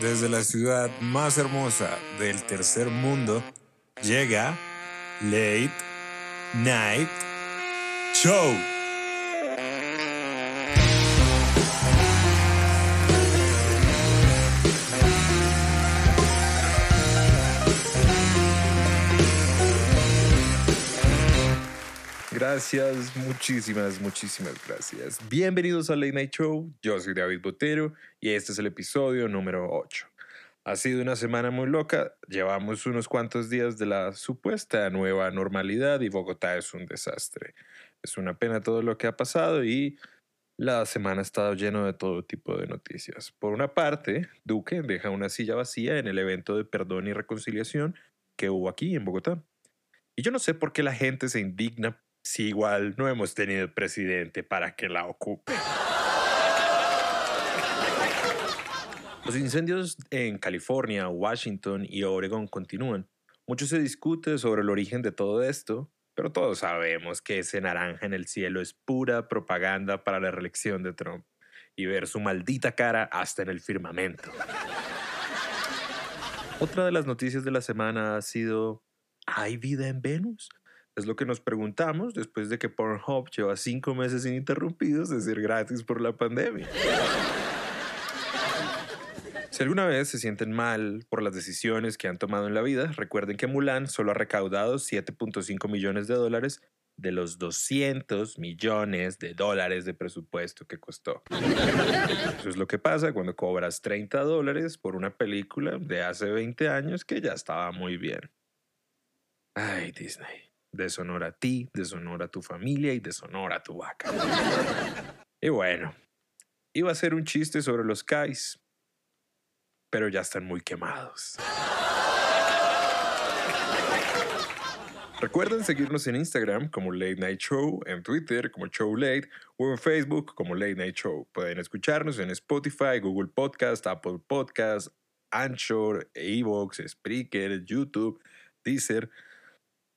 Desde la ciudad más hermosa del tercer mundo llega Late Night Show. Gracias, muchísimas, muchísimas gracias. Bienvenidos a Late Night Show. Yo soy David Botero y este es el episodio número 8. Ha sido una semana muy loca. Llevamos unos cuantos días de la supuesta nueva normalidad y Bogotá es un desastre. Es una pena todo lo que ha pasado y la semana ha estado lleno de todo tipo de noticias. Por una parte, Duque deja una silla vacía en el evento de perdón y reconciliación que hubo aquí en Bogotá. Y yo no sé por qué la gente se indigna si igual no hemos tenido presidente para que la ocupe. Los incendios en California, Washington y Oregon continúan. Mucho se discute sobre el origen de todo esto, pero todos sabemos que ese naranja en el cielo es pura propaganda para la reelección de Trump y ver su maldita cara hasta en el firmamento. Otra de las noticias de la semana ha sido, ¿hay vida en Venus? Es lo que nos preguntamos después de que Pornhub lleva cinco meses ininterrumpidos de ser gratis por la pandemia. Si alguna vez se sienten mal por las decisiones que han tomado en la vida, recuerden que Mulan solo ha recaudado 7.5 millones de dólares de los 200 millones de dólares de presupuesto que costó. Eso es lo que pasa cuando cobras 30 dólares por una película de hace 20 años que ya estaba muy bien. Ay, Disney deshonora a ti, deshonora a tu familia y deshonora a tu vaca. y bueno, iba a ser un chiste sobre los Kais, pero ya están muy quemados. Recuerden seguirnos en Instagram como Late Night Show, en Twitter como Show Late o en Facebook como Late Night Show. Pueden escucharnos en Spotify, Google Podcast, Apple Podcast, Anchor, Evox, Spreaker, YouTube, Deezer.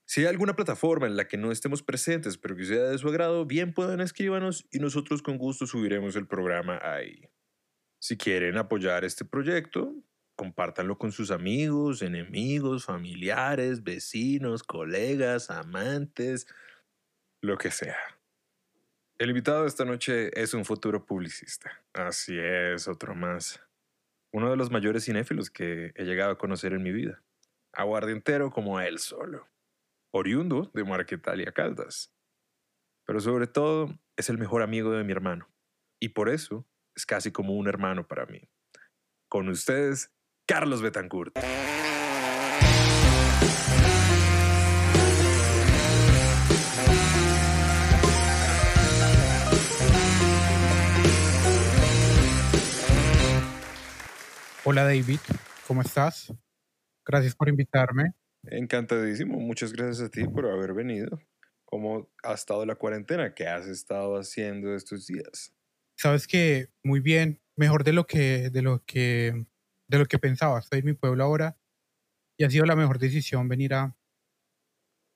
Si hay alguna plataforma en la que no estemos presentes pero que sea de su agrado, bien puedan escríbanos y nosotros con gusto subiremos el programa ahí. Si quieren apoyar este proyecto, compártanlo con sus amigos, enemigos, familiares, vecinos, colegas, amantes, lo que sea. El invitado de esta noche es un futuro publicista. Así es, otro más. Uno de los mayores cinéfilos que he llegado a conocer en mi vida. Aguardientero como él solo oriundo de Marquetalia Caldas. Pero sobre todo es el mejor amigo de mi hermano. Y por eso es casi como un hermano para mí. Con ustedes, Carlos Betancourt. Hola David, ¿cómo estás? Gracias por invitarme. Encantadísimo. Muchas gracias a ti por haber venido. ¿Cómo ha estado la cuarentena? ¿Qué has estado haciendo estos días? Sabes que muy bien, mejor de lo que de lo que de lo que pensaba. Estoy en mi pueblo ahora y ha sido la mejor decisión venir a,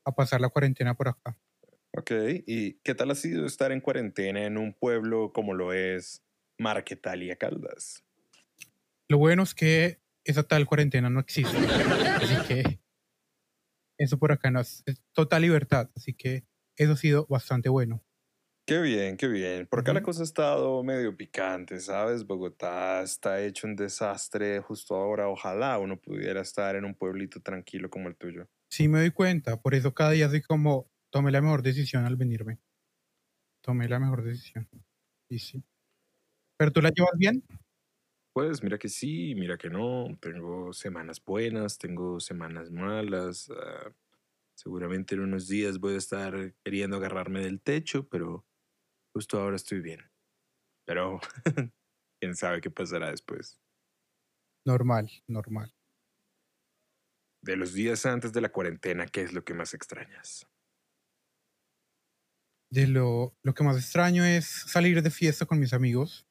a pasar la cuarentena por acá. Ok, ¿y qué tal ha sido estar en cuarentena en un pueblo como lo es Marquetalia Caldas? Lo bueno es que esa tal cuarentena no existe. Así que eso por acá no es, total libertad, así que eso ha sido bastante bueno. Qué bien, qué bien. Por acá la cosa ha estado medio picante, ¿sabes? Bogotá está hecho un desastre justo ahora. Ojalá uno pudiera estar en un pueblito tranquilo como el tuyo. Sí, me doy cuenta. Por eso cada día soy como, tomé la mejor decisión al venirme. Tomé la mejor decisión. Y sí. ¿Pero tú la llevas bien? Pues mira que sí, mira que no. Tengo semanas buenas, tengo semanas malas. Ah, seguramente en unos días voy a estar queriendo agarrarme del techo, pero justo ahora estoy bien. Pero quién sabe qué pasará después. Normal, normal. De los días antes de la cuarentena, ¿qué es lo que más extrañas? De lo, lo que más extraño es salir de fiesta con mis amigos.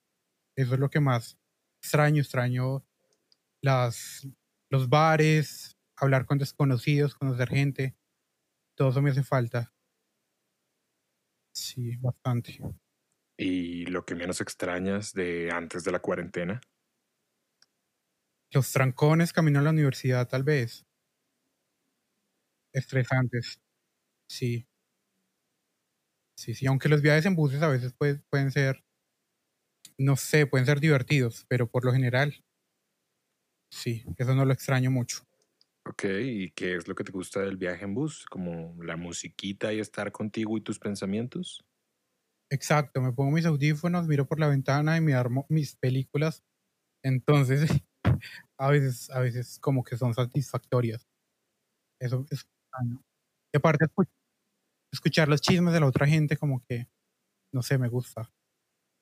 Eso es lo que más extraño, extraño las, los bares, hablar con desconocidos, conocer gente. Todo eso me hace falta. Sí, bastante. ¿Y lo que menos extrañas de antes de la cuarentena? Los trancones camino a la universidad, tal vez. Estresantes. Sí. Sí, sí. Aunque los viajes en buses a veces pueden ser, no sé, pueden ser divertidos, pero por lo general, sí, eso no lo extraño mucho. Ok, ¿y qué es lo que te gusta del viaje en bus? ¿Como la musiquita y estar contigo y tus pensamientos? Exacto, me pongo mis audífonos, miro por la ventana y me armo mis películas. Entonces, a veces, a veces como que son satisfactorias. Eso es Y aparte, escuchar los chismes de la otra gente como que, no sé, me gusta.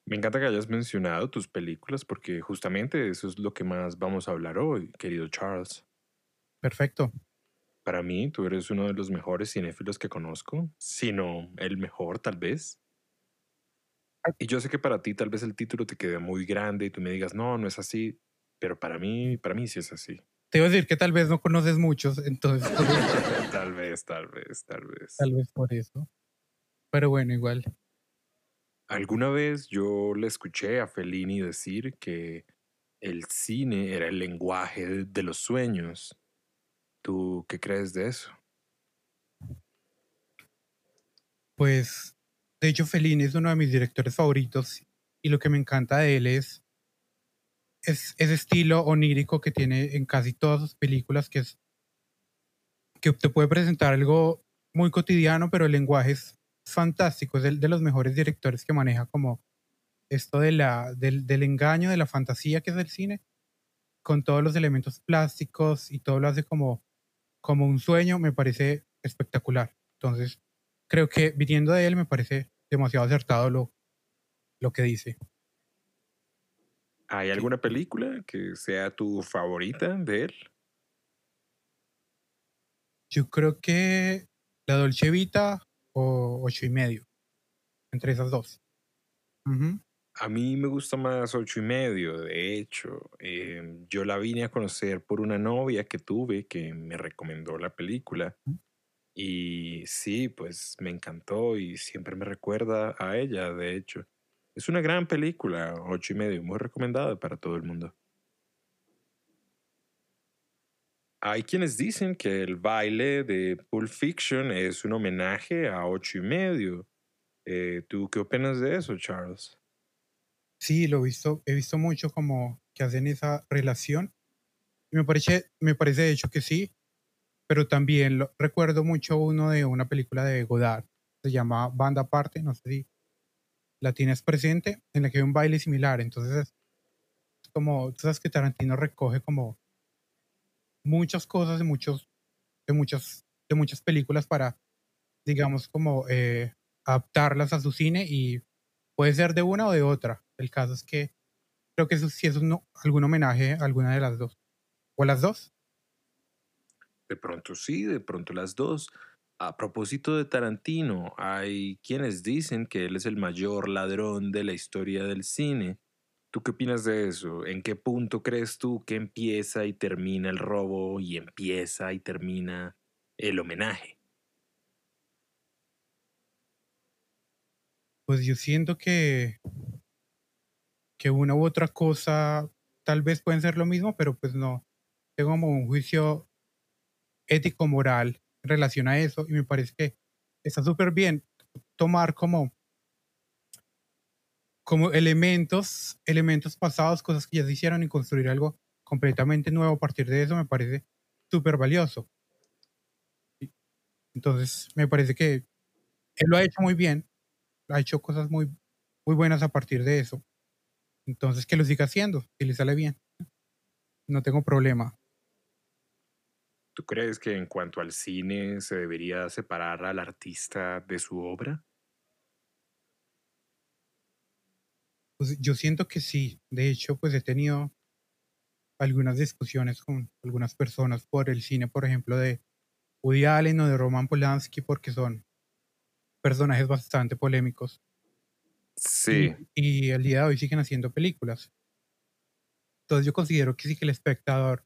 Me encanta que hayas mencionado tus películas porque justamente eso es lo que más vamos a hablar hoy, querido Charles. Perfecto. Para mí, tú eres uno de los mejores cinéfilos que conozco, sino el mejor tal vez. Y yo sé que para ti tal vez el título te quede muy grande y tú me digas, no, no es así, pero para mí, para mí sí es así. Te iba a decir que tal vez no conoces muchos, entonces. tal vez, tal vez, tal vez. Tal vez por eso. Pero bueno, igual. Alguna vez yo le escuché a Fellini decir que el cine era el lenguaje de los sueños. ¿Tú qué crees de eso? Pues, de hecho, Fellini es uno de mis directores favoritos y lo que me encanta de él es, es ese estilo onírico que tiene en casi todas sus películas, que es que te puede presentar algo muy cotidiano, pero el lenguaje es fantástico, es de, de los mejores directores que maneja como esto de la, del, del, engaño, de la fantasía que es el cine, con todos los elementos plásticos y todo lo hace como, como un sueño, me parece espectacular. Entonces, creo que viniendo de él me parece demasiado acertado lo, lo que dice. ¿Hay alguna película que sea tu favorita de él? Yo creo que La Dolce Vita o Ocho y Medio. Entre esas dos. A mí me gusta más Ocho y Medio, de hecho. Em, yo la vine a conocer por una novia que tuve que me recomendó la película. Y sí, pues me encantó y siempre me recuerda a ella, de hecho. Es una gran película, Ocho y Medio, muy recomendada para todo el mundo. Hay quienes dicen que el baile de Pulp Fiction es un homenaje a ocho y medio. Eh, ¿Tú qué opinas de eso, Charles? Sí, lo he visto, he visto mucho como que hacen esa relación. Me parece, me parece de hecho que sí, pero también lo, recuerdo mucho uno de una película de Godard, se llama Banda Aparte, no sé si la tienes presente, en la que hay un baile similar. Entonces es como, tú sabes que Tarantino recoge como muchas cosas de muchos, de muchas, de muchas películas para, digamos, como eh, adaptarlas a su cine y puede ser de una o de otra. El caso es que creo que eso sí es un, algún homenaje a alguna de las dos. ¿O las dos? De pronto sí, de pronto las dos. A propósito de Tarantino, hay quienes dicen que él es el mayor ladrón de la historia del cine. ¿Tú qué opinas de eso? ¿En qué punto crees tú que empieza y termina el robo y empieza y termina el homenaje? Pues yo siento que, que una u otra cosa tal vez pueden ser lo mismo, pero pues no. Tengo como un juicio ético-moral en relación a eso y me parece que está súper bien tomar como como elementos, elementos pasados, cosas que ya se hicieron y construir algo completamente nuevo a partir de eso me parece súper valioso. Entonces, me parece que él lo ha hecho muy bien, ha hecho cosas muy, muy buenas a partir de eso. Entonces, que lo siga haciendo, que le sale bien. No tengo problema. ¿Tú crees que en cuanto al cine se debería separar al artista de su obra? Pues yo siento que sí. De hecho, pues he tenido algunas discusiones con algunas personas por el cine, por ejemplo, de Woody Allen o de Roman Polanski, porque son personajes bastante polémicos. Sí. Y, y el día de hoy siguen haciendo películas. Entonces yo considero que sí que el espectador,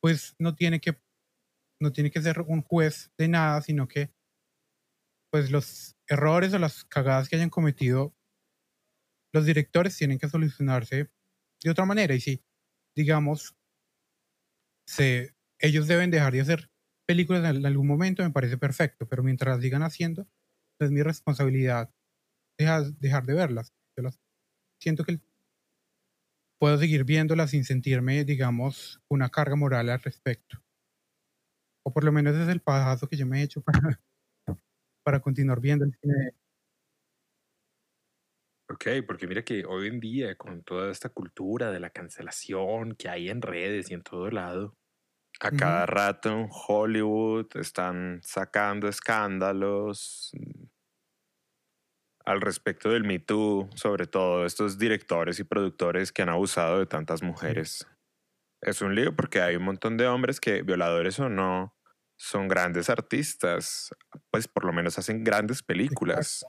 pues no tiene que, no tiene que ser un juez de nada, sino que, pues los errores o las cagadas que hayan cometido los directores tienen que solucionarse de otra manera. Y si, digamos, se, ellos deben dejar de hacer películas en algún momento, me parece perfecto, pero mientras las sigan haciendo, es mi responsabilidad dejar, dejar de verlas. Yo las, siento que puedo seguir viéndolas sin sentirme, digamos, una carga moral al respecto. O por lo menos es el pajazo que yo me he hecho para, para continuar viendo el cine. Ok, porque mira que hoy en día, con toda esta cultura de la cancelación que hay en redes y en todo lado, a cada rato en Hollywood están sacando escándalos mm, al respecto del Me Too, sobre todo estos directores y productores que han abusado de tantas mujeres. Es un lío porque hay un montón de hombres que, violadores o no, son grandes artistas, pues por lo menos hacen grandes películas.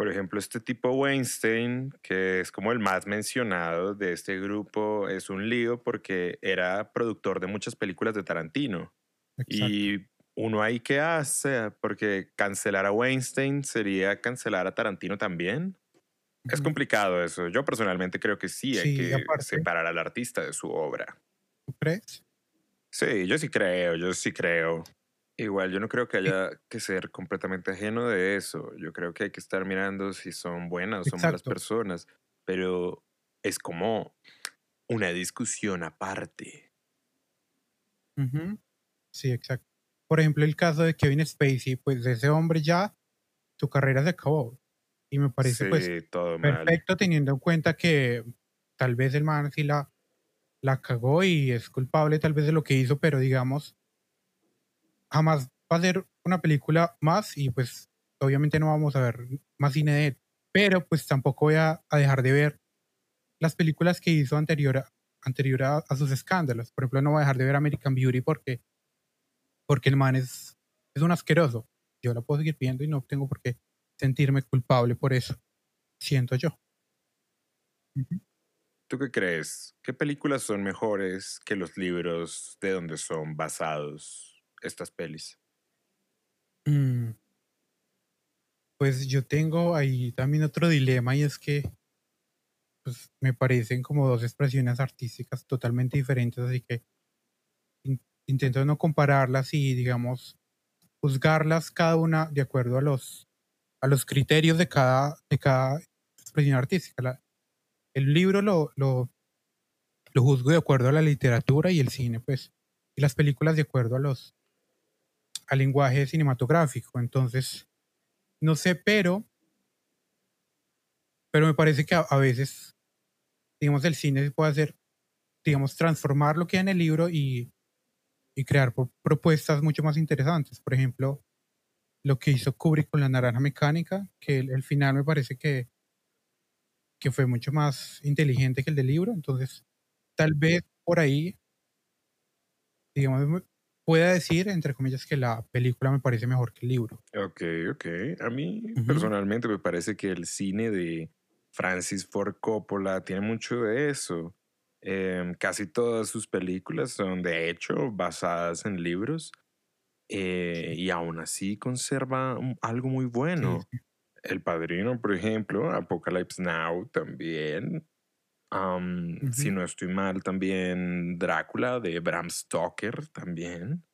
Por ejemplo, este tipo Weinstein, que es como el más mencionado de este grupo, es un lío porque era productor de muchas películas de Tarantino. Y uno ahí qué hace, porque cancelar a Weinstein sería cancelar a Tarantino también. Es complicado eso. Yo personalmente creo que sí, hay que separar al artista de su obra. ¿Tú crees? Sí, yo sí creo, yo sí creo. Igual, yo no creo que haya que ser completamente ajeno de eso. Yo creo que hay que estar mirando si son buenas o son malas personas, pero es como una discusión aparte. Sí, exacto. Por ejemplo, el caso de Kevin Spacey, pues ese hombre ya, su carrera se acabó. Y me parece pues perfecto teniendo en cuenta que tal vez el man sí la, la cagó y es culpable tal vez de lo que hizo, pero digamos, jamás va a ser una película más y pues obviamente no vamos a ver más cine de él. Pero pues tampoco voy a, dejar de ver las películas que hizo anterior, a, anterior a, sus escándalos. Por ejemplo, no voy a dejar de ver American Beauty porque, porque el man es, es un asqueroso. Yo la puedo seguir viendo y no tengo por qué sentirme culpable por eso. Siento yo. ¿Tú qué crees? ¿Qué películas son mejores que los libros de donde son basados estas pelis? Mm. Pues yo tengo ahí también otro dilema y es que pues, me parecen como dos expresiones artísticas totalmente diferentes, así que intento no compararlas y digamos juzgarlas cada una de acuerdo a los a los criterios de cada de cada expresión artística el libro lo, lo, lo juzgo de acuerdo a la literatura y el cine, pues, y las películas de acuerdo a los al lenguaje cinematográfico. Entonces, no sé, pero pero me parece que a, veces, digamos, el cine puede hacer, digamos, transformar lo que hay en el libro y, y crear propuestas mucho más interesantes. Por ejemplo, lo que hizo Kubrick con la naranja mecánica, que el final me parece que que fue mucho más inteligente que el del libro. Entonces, tal vez por ahí, digamos, pueda decir, entre comillas, que la película me parece mejor que el libro. Ok, ok. A mí personalmente me parece que el cine de Francis Ford Coppola tiene mucho de eso. Em, casi todas sus películas son, de hecho, basadas en libros. Eh, y aún así conserva algo muy bueno. El Padrino, por ejemplo, Apocalypse Now también. Si no estoy mal, también Drácula de Bram Stoker también.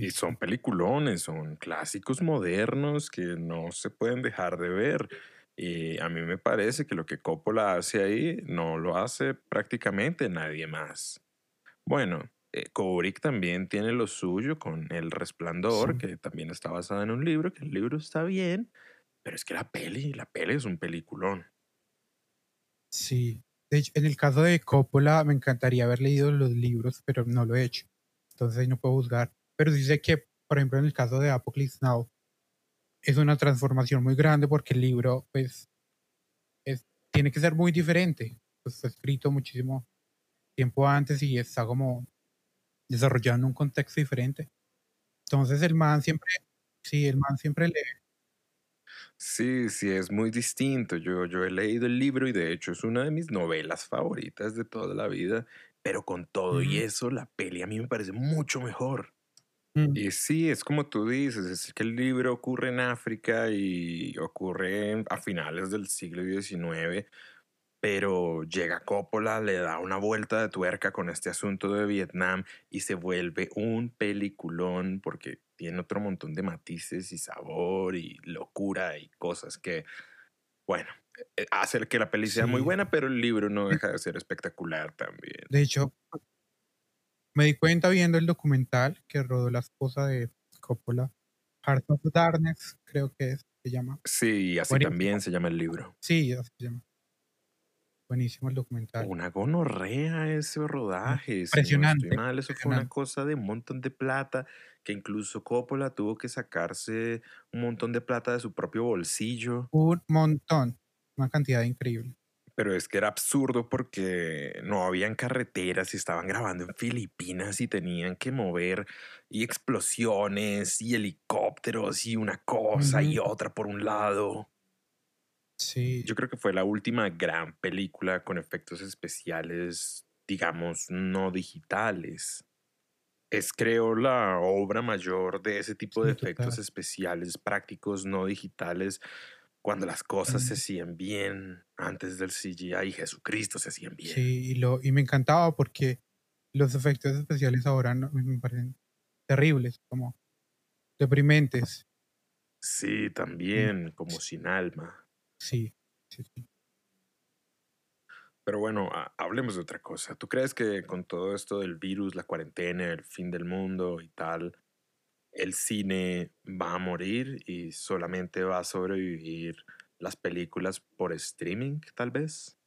Y son peliculones, son clásicos modernos que no se pueden dejar de ver. Y a mí me parece que lo que Coppola hace ahí no lo hace prácticamente nadie más. Bueno, eh, Kubrick también tiene lo suyo con El Resplandor, que también está basado en un libro, que el libro está bien, pero es que la peli, la peli es un peliculón. Sí. De hecho, en el caso de Coppola me encantaría haber leído los libros, pero no lo he hecho. Entonces no puedo juzgar. Pero dice que, por ejemplo, en el caso de Apocalypse Now, es una transformación muy grande porque el libro, pues, es, tiene que ser muy diferente. Pues fue escrito muchísimo tiempo antes y está como desarrollando un contexto diferente. Entonces el man siempre, sí, el man siempre le, Sí, sí, es muy distinto. Yo, yo he leído el libro y de hecho es una de mis novelas favoritas de toda la vida, pero con todo y eso, la peli a mí me parece mucho mejor. Mm. Y sí, es como tú dices, es que el libro ocurre en África y ocurre a finales del siglo XIX, pero llega Coppola, le da una vuelta de tuerca con este asunto de Vietnam y se vuelve un peliculón porque tiene otro montón de matices y sabor y locura y cosas que, bueno, eh, hace que la peli sea muy buena, pero el libro no deja de ser espectacular también. De hecho, me di cuenta viendo el documental que rodó la esposa de Coppola, Heart of Darkness, creo que es, se llama. Sí, así Buenísimo. también se llama el libro. Sí, así se llama. Buenísimo el documental. Una gonorrea ese rodaje. si no Impresionante, estoy mal, eso fue una cosa de un montón de plata, que incluso Coppola tuvo que sacarse un montón de plata de su propio bolsillo. Un montón, una cantidad increíble. Pero es que era absurdo porque no habían carreteras y estaban grabando en Filipinas y tenían que mover y explosiones y helicópteros y una cosa y otra por un lado. Sí, Yo creo que fue la última gran película con efectos especiales, digamos, no digitales. Es, creo, la obra mayor de ese tipo de efectos total. especiales prácticos no digitales, cuando las cosas se Mm. hacían bien antes del CGI y Jesucristo se hacían bien. sí, y, lo, y me encantaba porque los efectos especiales ahora no- me parecen terribles, como deprimentes. Sí, también, como sin alma. Sí, sí, sí. Pero bueno, ha- hablemos de otra cosa. ¿Tú crees que con todo esto del virus, la cuarentena, el fin del mundo y tal, el cine va a morir y solamente va a sobrevivir las películas por streaming, tal vez?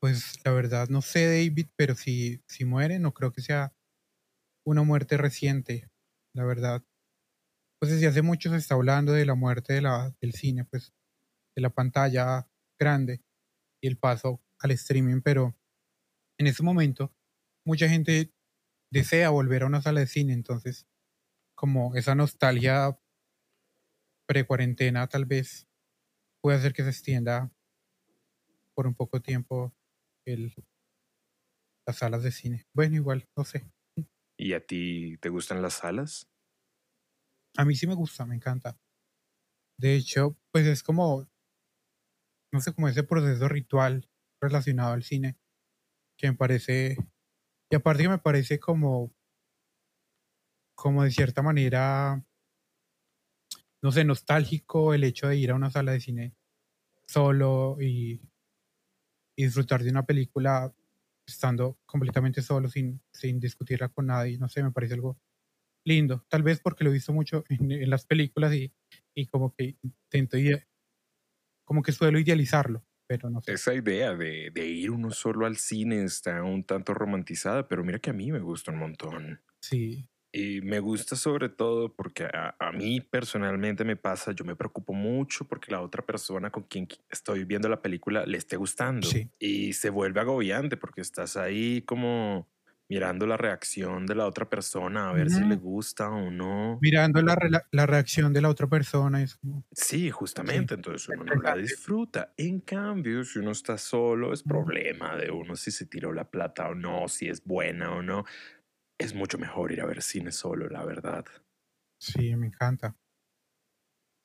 Pues la verdad, no sé, David, pero si, si muere, no creo que sea una muerte reciente, la verdad. Pues desde hace mucho se está hablando de la muerte del cine, pues de la pantalla grande y el paso al streaming, pero en ese momento mucha gente desea volver a una sala de cine, entonces como esa nostalgia pre-cuarentena tal vez puede hacer que se extienda por un poco tiempo las salas de cine. Bueno, igual, no sé. ¿Y a ti te gustan las salas? A mí sí me gusta, me encanta. De hecho, pues es como, no sé, como ese proceso ritual relacionado al cine que me parece, y aparte que me parece como, como de cierta manera, no sé, nostálgico el hecho de ir a una sala de cine solo y, y disfrutar de una película estando completamente solo, sin, sin discutirla con nadie. No sé, me parece algo lindo. Tal vez porque lo he visto mucho en, en las películas y, y como que intento, como que suelo idealizarlo, pero no sé. Esa idea de, de ir uno solo al cine está un tanto romantizada, pero mira que a mí me gusta un montón. Sí, Y me gusta sobre todo porque a, a mí personalmente me pasa, yo me preocupo mucho porque la otra persona con quien qui- estoy viendo la película le esté gustando. Sí. Y se vuelve agobiante porque estás ahí como mirando la reacción de la otra persona a ver si le gusta o no. mirando la, la reacción de la otra persona es como, Sí, justamente, entonces uno no la disfruta. En cambio, si uno está solo, es problema de uno si se tiró la plata o no, si es buena o no. Es mucho mejor ir a ver cine solo, la verdad. sí, me encanta.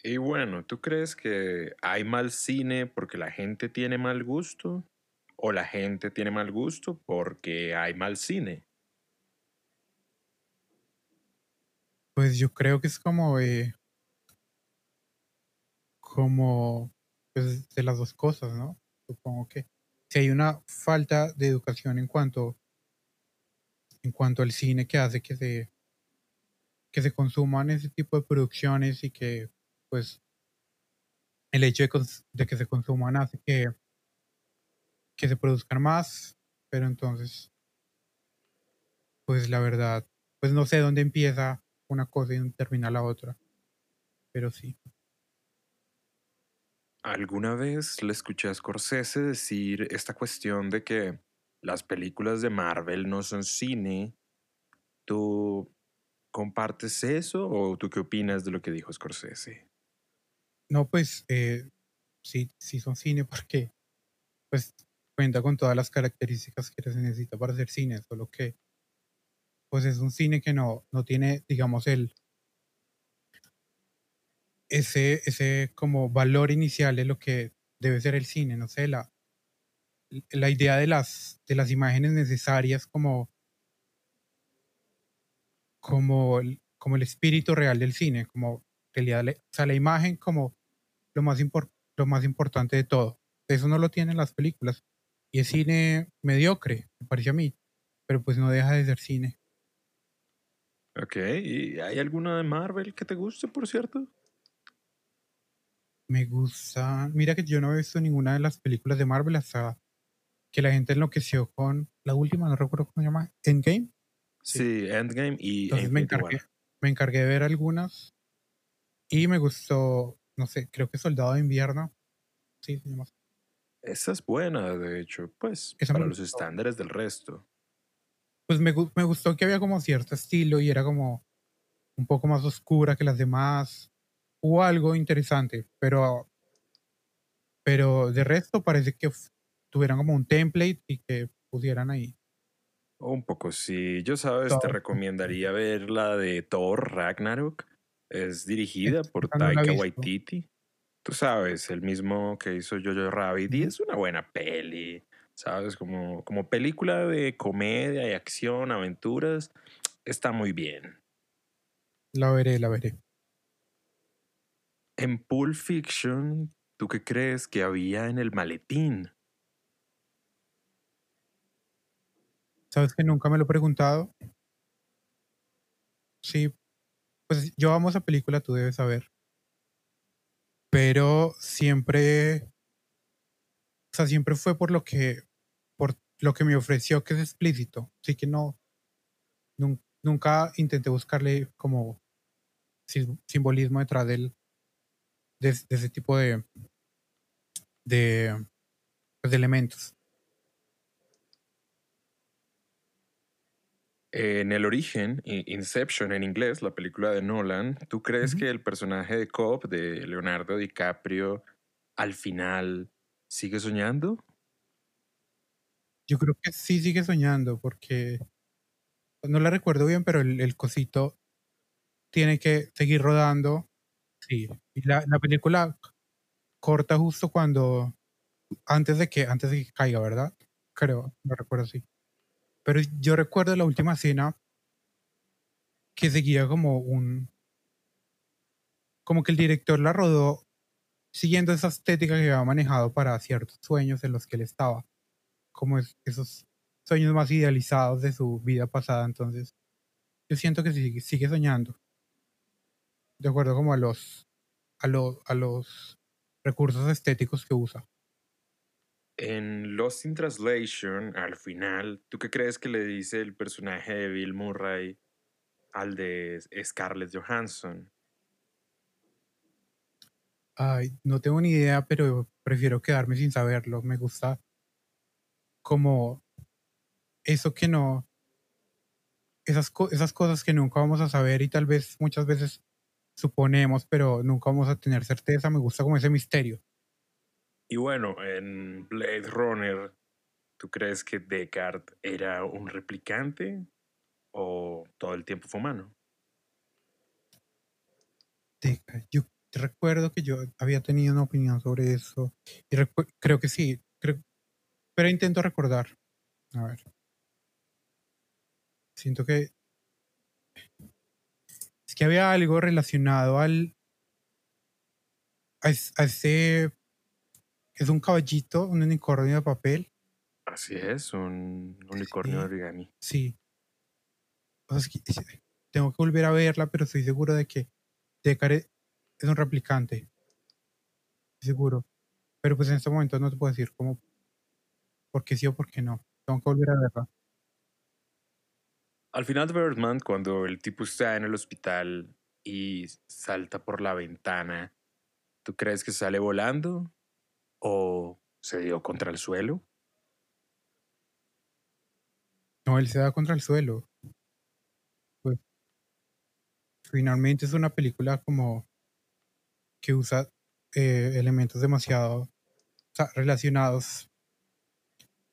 Y bueno, ¿tú crees que hay mal cine porque la gente tiene mal gusto? ¿O la gente tiene mal gusto porque hay mal cine? Pues yo creo que es como, eh, como, pues de las dos cosas, ¿no? Supongo que si hay una falta de educación en cuanto, en cuanto al cine que hace que se, que se consuman ese tipo de producciones y que, pues, el hecho de, de que se consuman hace que, que se produzcan más, pero entonces, pues la verdad, pues no sé dónde empieza una cosa y dónde termina la otra, pero sí. ¿Alguna vez le escuché a Scorsese decir esta cuestión de que las películas de Marvel no son cine? ¿Tú compartes eso o tú qué opinas de lo que dijo Scorsese? No, pues eh, sí, sí son cine porque pues cuenta con todas las características que se necesita para hacer cine, solo que pues es un cine que no, no tiene, digamos, el ese, ese como valor inicial de lo que debe ser el cine, no sé, la, la idea de las, de las imágenes necesarias como, como, como el espíritu real del cine, como realidad, o sea, la imagen como lo más, lo más importante de todo. Eso no lo tienen las películas. Y es cine mediocre, me parece a mí, pero pues no deja de ser cine. Ok, ¿y hay alguna de Marvel que te guste, por cierto? Me gusta. Mira que yo no he visto ninguna de las películas de Marvel hasta que la gente enloqueció con la última, no recuerdo cómo se llama, Endgame. Sí, Endgame y me encargué, me encargué de ver algunas y me gustó, no sé, creo que Soldado de Invierno. Sí, se llama. Esa es buena, de hecho, pues, para los estándares del resto. Pues me, me gustó que había como cierto estilo y era como un poco más oscura que las demás. Hubo algo interesante, pero pero de resto parece que tuvieran como un template y que pusieran ahí. Un poco, sí. Yo sabes, te recomendaría ver la de Thor Ragnarok. Es dirigida por Taika Waititi. Tú sabes, el mismo que hizo Jojo Rabbit. Y es una buena peli. ¿Sabes? Como, como película de comedia y acción, aventuras. Está muy bien. La veré, la veré. En Pulp Fiction, ¿tú qué crees que había en el maletín? ¿Sabes que nunca me lo he preguntado? Sí, pues yo amo esa película, tú debes saber. Pero siempre, o sea, siempre fue por lo que, por lo que me ofreció que es explícito. Así que no, nunca intenté buscarle como simbolismo detrás del, de, de ese tipo de, de, pues, de elementos. En el origen, Inception en inglés, la película de Nolan, ¿tú crees que el personaje de Cobb, de Leonardo DiCaprio, al final sigue soñando? Yo creo que sí sigue soñando, porque no la recuerdo bien, pero el, cosito tiene que seguir rodando. Sí, y la, la, película corta justo cuando, antes de que, antes de que caiga, ¿verdad? Creo, no recuerdo así. Pero yo recuerdo la última escena que seguía como un. Como que el director la rodó siguiendo esa estética que había manejado para ciertos sueños en los que él estaba. Como esos sueños más idealizados de su vida pasada. Entonces, yo siento que sigue, soñando. De acuerdo como a los, a, a los recursos estéticos que usa. En Lost in Translation, al final, ¿tú qué crees que le dice el personaje de Bill Murray al de Scarlett Johansson? Ay, no tengo ni idea, pero prefiero quedarme sin saberlo. Me gusta como eso que no, esas, esas cosas que nunca vamos a saber y tal vez muchas veces suponemos, pero nunca vamos a tener certeza. Me gusta como ese misterio. Y bueno, en Blade Runner, ¿tú crees que Descartes era un replicante o todo el tiempo fue humano? Yo recuerdo que yo había tenido una opinión sobre eso creo que sí, pero intento recordar. A ver. Siento que es que había algo relacionado al a ese es un caballito, un unicornio de papel. Así es, un unicornio de origami. Sí. tengo que volver a verla, pero estoy seguro de que Deckard es un replicante. Seguro. Pero pues en este momento no te puedo decir cómo, por qué sí o por qué no. Tengo que volver a verla. Al final de Birdman, cuando el tipo está en el hospital y salta por la ventana, ¿tú crees que sale volando o se dio contra el suelo? No, él se da contra el suelo. Pues, finalmente es una película como que usa eh, elementos demasiado relacionados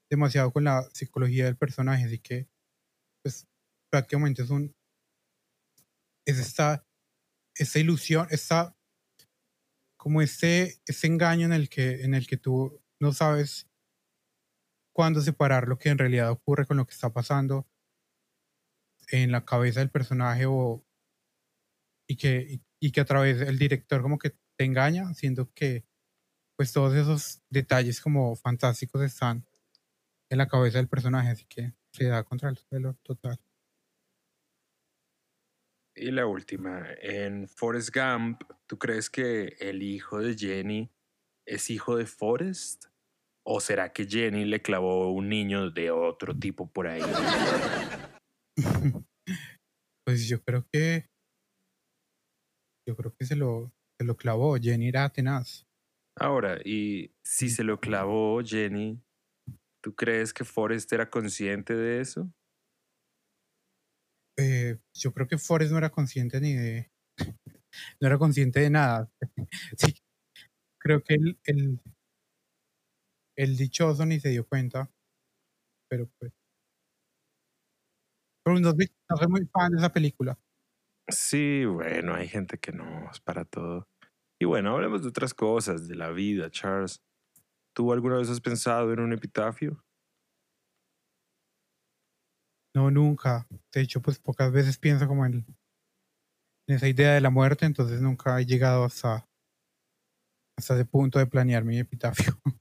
demasiado con la psicología del personaje, así que pues prácticamente es un es esta esta ilusión, esta como este, este engaño en el que, en el que tú no sabes cuándo separar lo que en realidad ocurre con lo que está pasando en la cabeza del personaje o y que, y, que a través del director como que te engaña, siendo que pues todos esos detalles como fantásticos están en la cabeza del personaje, así que se da contra el suelo total. Y la última, en Forrest Gump, ¿tú crees que el hijo de Jenny es hijo de Forrest? ¿O será que Jenny le clavó un niño de otro tipo por ahí? pues yo creo que yo creo que se lo, se lo clavó. Jenny era tenaz. Ahora, y si se lo clavó Jenny, ¿tú crees que Forrest era consciente de eso? Eh, yo creo que Forrest no era consciente ni de. no era consciente de nada. Creo que el, el, el dichoso ni se dio cuenta. Pero pues. Pero no, no soy muy fan de esa película. Sí, bueno, hay gente que no es para todo. Y bueno, hablemos de otras cosas, de la vida, Charles. ¿Tú alguna vez has pensado en un epitafio? No, nunca. De hecho, pues pocas veces pienso como en, en esa idea de la muerte, entonces nunca he llegado hasta, hasta ese punto de planear mi epitafio.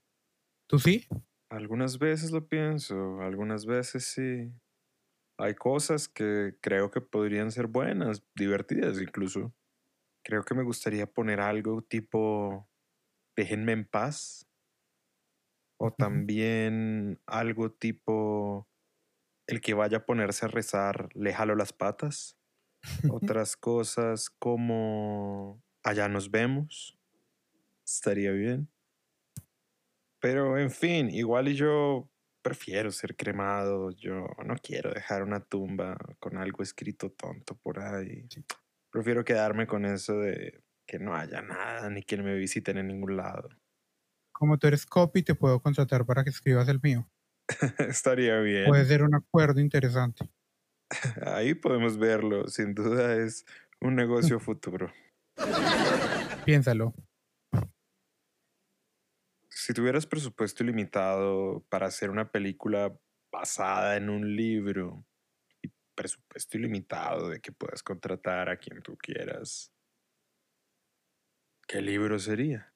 ¿Tú sí? Algunas veces lo pienso, algunas veces sí hay cosas que creo que podrían ser buenas, divertidas incluso. Creo que me gustaría poner algo tipo déjenme en paz. O también algo tipo el que vaya a ponerse a rezar, le jalo las patas. Otras cosas como allá nos vemos. Estaría bien. Pero en fin, igual y yo prefiero ser cremado. Yo no quiero dejar una tumba con algo escrito tonto por ahí. Prefiero quedarme con eso de que no haya nada ni que me visiten en ningún lado. Como tú eres copy, te puedo contratar para que escribas el mío. Estaría bien. Puede ser un acuerdo interesante. Ahí podemos verlo. Sin duda es un negocio futuro. Piénsalo si tuvieras presupuesto ilimitado para hacer una película basada en un libro y presupuesto ilimitado de que puedas contratar a quien tú quieras, ¿qué libro sería?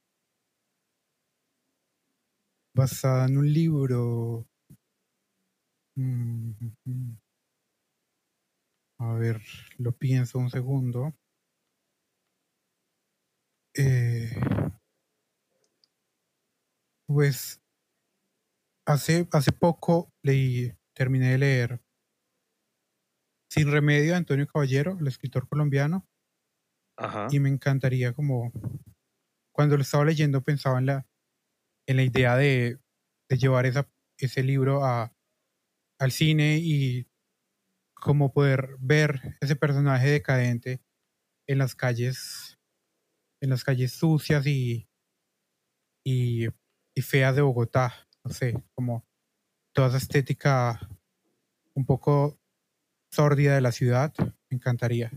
Basada en un libro. Mm, mm, mm. A ver, lo pienso un segundo. Eh, pues hace, hace poco leí, terminé de leer Sin Remedio de Antonio Caballero, el escritor colombiano. Y me encantaría como cuando lo estaba leyendo pensaba en la, en la idea de, de llevar esa, ese libro a, al cine y como poder ver ese personaje decadente en las calles, en las calles sucias y, y y feas de Bogotá. No sé, como toda esa estética un poco sórdida de la ciudad. Me encantaría.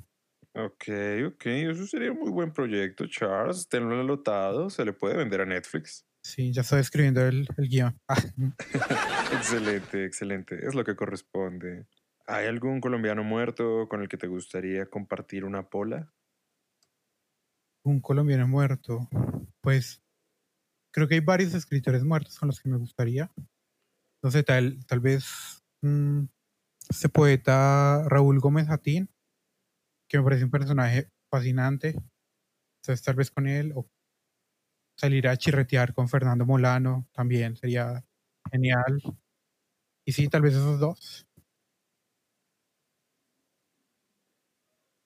Ok, ok. Eso sería un muy buen proyecto, Charles. Tenlo anotado. Se le puede vender a Netflix. Sí, ya estoy escribiendo el, el guion. Ah, excelente, excelente. Es lo que corresponde. ¿Hay algún colombiano muerto con el que te gustaría compartir una pola? Un colombiano muerto. Pues creo que hay varios escritores muertos con los que me gustaría. No sé, tal, tal vez mm, este poeta Raúl Gómez Jatín, que me parece un personaje fascinante. Entonces, tal vez con él, o salir a chirretear con Fernando Molano también sería genial. Y sí, tal vez esos dos.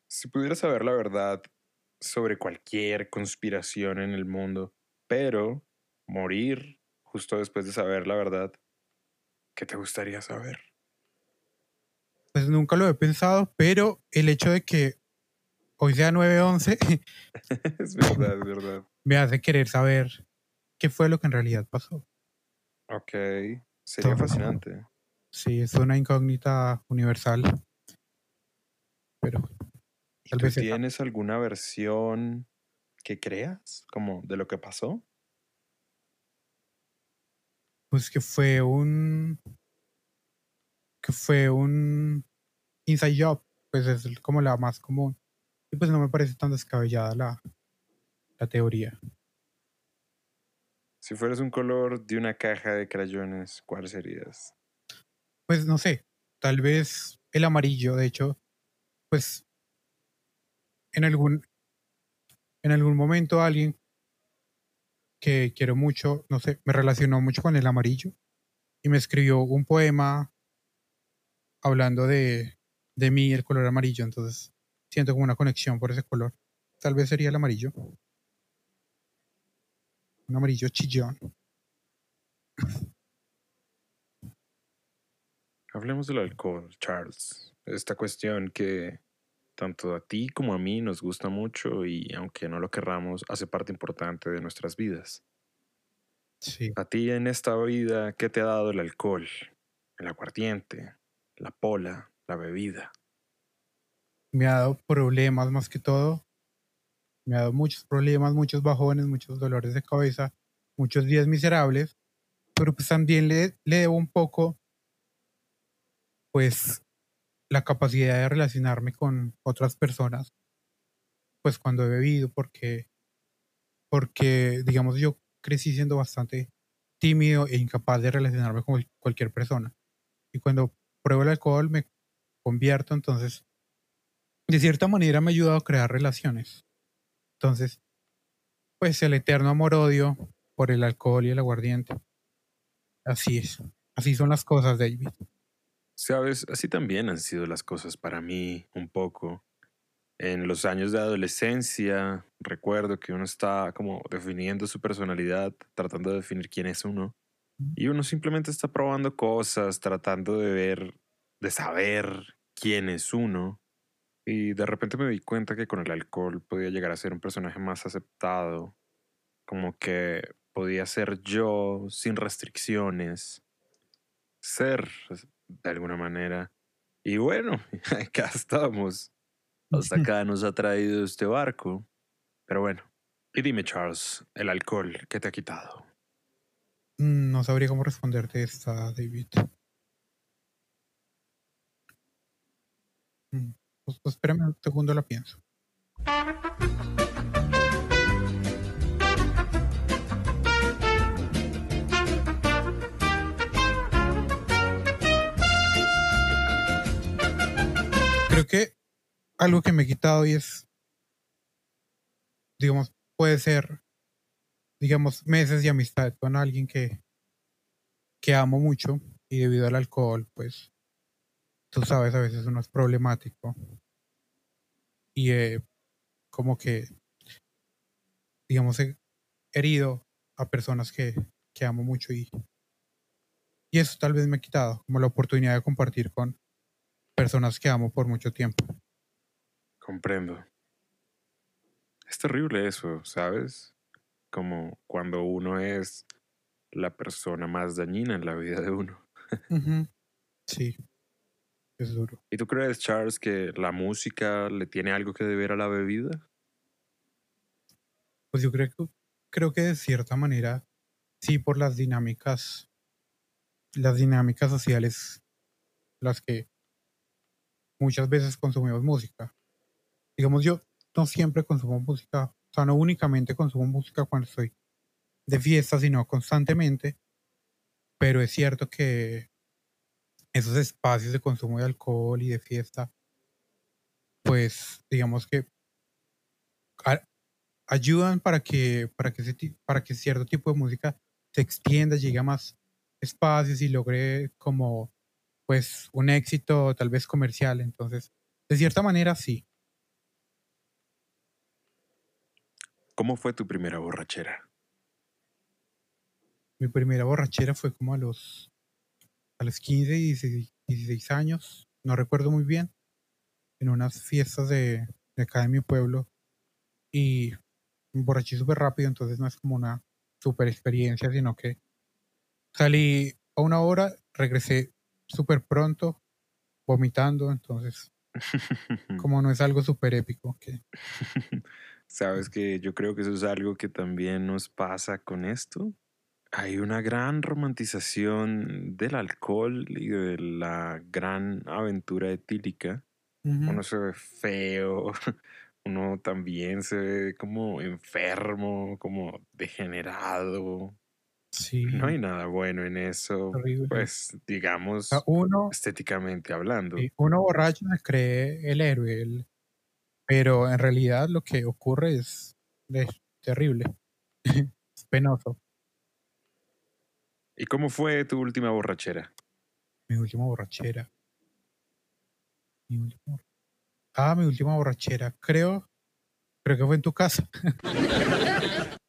Si pudieras saber la verdad sobre cualquier conspiración en el mundo, pero morir justo después de saber la verdad, ¿qué te gustaría saber? Pues nunca lo he pensado, pero el hecho de que hoy sea 9-11 es verdad, es verdad. Me hace querer saber qué fue lo que en realidad pasó. Ok, sería fascinante. Sí, es una incógnita universal. Pero tal vez tienes alguna versión que creas, como de lo que pasó. Pues que fue un. que fue un inside job, pues es como la más común. Y pues no me parece tan descabellada la, la teoría. Si fueras un color de una caja de crayones, ¿cuál serías? Pues no sé, tal vez el amarillo, de hecho, pues en algún en algún momento alguien que quiero mucho, no sé, me relacionó mucho con el amarillo y me escribió un poema hablando de, de mí, el color amarillo, entonces siento como una conexión por ese color. Tal vez sería el amarillo. Un amarillo chillón. Hablemos del alcohol, Charles. Esta cuestión que tanto a ti como a mí nos gusta mucho y aunque no lo querramos, hace parte importante de nuestras vidas. Sí. A ti en esta vida, ¿qué te ha dado el alcohol? El aguardiente, la pola, la bebida. Me ha dado problemas más que todo. Me ha dado muchos problemas, muchos bajones, muchos dolores de cabeza, muchos días miserables. Pero pues también le, le debo un poco, pues, la capacidad de relacionarme con otras personas, pues cuando he bebido, porque, porque, digamos, yo crecí siendo bastante tímido e incapaz de relacionarme con cualquier persona. Y cuando pruebo el alcohol me convierto, entonces, de cierta manera me ha ayudado a crear relaciones. Entonces, pues el eterno amor-odio por el alcohol y el aguardiente. Así es. Así son las cosas, David. Sabes, así también han sido las cosas para mí un poco. En los años de adolescencia, recuerdo que uno está como definiendo su personalidad, tratando de definir quién es uno. Y uno simplemente está probando cosas, tratando de ver, de saber quién es uno. Y de repente me di cuenta que con el alcohol podía llegar a ser un personaje más aceptado. Como que podía ser yo sin restricciones. Ser de alguna manera. Y bueno, acá estamos. Hasta acá nos ha traído este barco. Pero bueno, y dime Charles, el alcohol, ¿qué te ha quitado? Mm, No sabría cómo responderte esta, David. Pues espérame un segundo, la pienso. Creo que algo que me he quitado y es, digamos, puede ser, digamos, meses de amistad con alguien que, que amo mucho y debido al alcohol, pues, tú sabes, a veces uno es problemático y eh, como que, digamos, he herido a personas que, que amo mucho y, y eso tal vez me ha quitado, como la oportunidad de compartir con personas que amo por mucho tiempo. Comprendo. Es terrible eso, ¿sabes? Como cuando uno es la persona más dañina en la vida de uno. Sí, es duro. ¿Y tú crees, Charles, que la música le tiene algo que deber a la bebida? Pues yo creo que, creo que de cierta manera, sí, por las dinámicas, las dinámicas sociales, las que muchas veces consumimos música. Digamos, yo no siempre consumo música, o sea, no únicamente consumo música cuando estoy de fiesta, sino constantemente, pero es cierto que esos espacios de consumo de alcohol y de fiesta, pues digamos que a- ayudan para que, para que, ese ti- para que cierto tipo de música se extienda, llegue a más espacios y logre como pues un éxito tal vez comercial. Entonces, de cierta manera sí. ¿Cómo fue tu primera borrachera? Mi primera borrachera fue como a los a los 15 y 16, 16 años, no recuerdo muy bien, en unas fiestas de, de acá de mi pueblo y me emborraché súper rápido, entonces no es como una super experiencia, sino que salí a una hora, regresé súper pronto, vomitando, entonces como no es algo súper épico. Que, Sabes que yo creo que eso es algo que también nos pasa con esto. Hay una gran romantización del alcohol y de la gran aventura etílica. Uno se ve feo, uno también se ve como enfermo, como degenerado. Sí, No hay nada bueno en eso, horrible. pues digamos sea, uno, estéticamente hablando. uno borracho se cree el héroe, el- pero en realidad lo que ocurre es, es terrible, es penoso. ¿Y cómo fue tu última borrachera? Mi última borrachera. Mi última Ah, mi última borrachera. Creo, creo que fue en tu casa.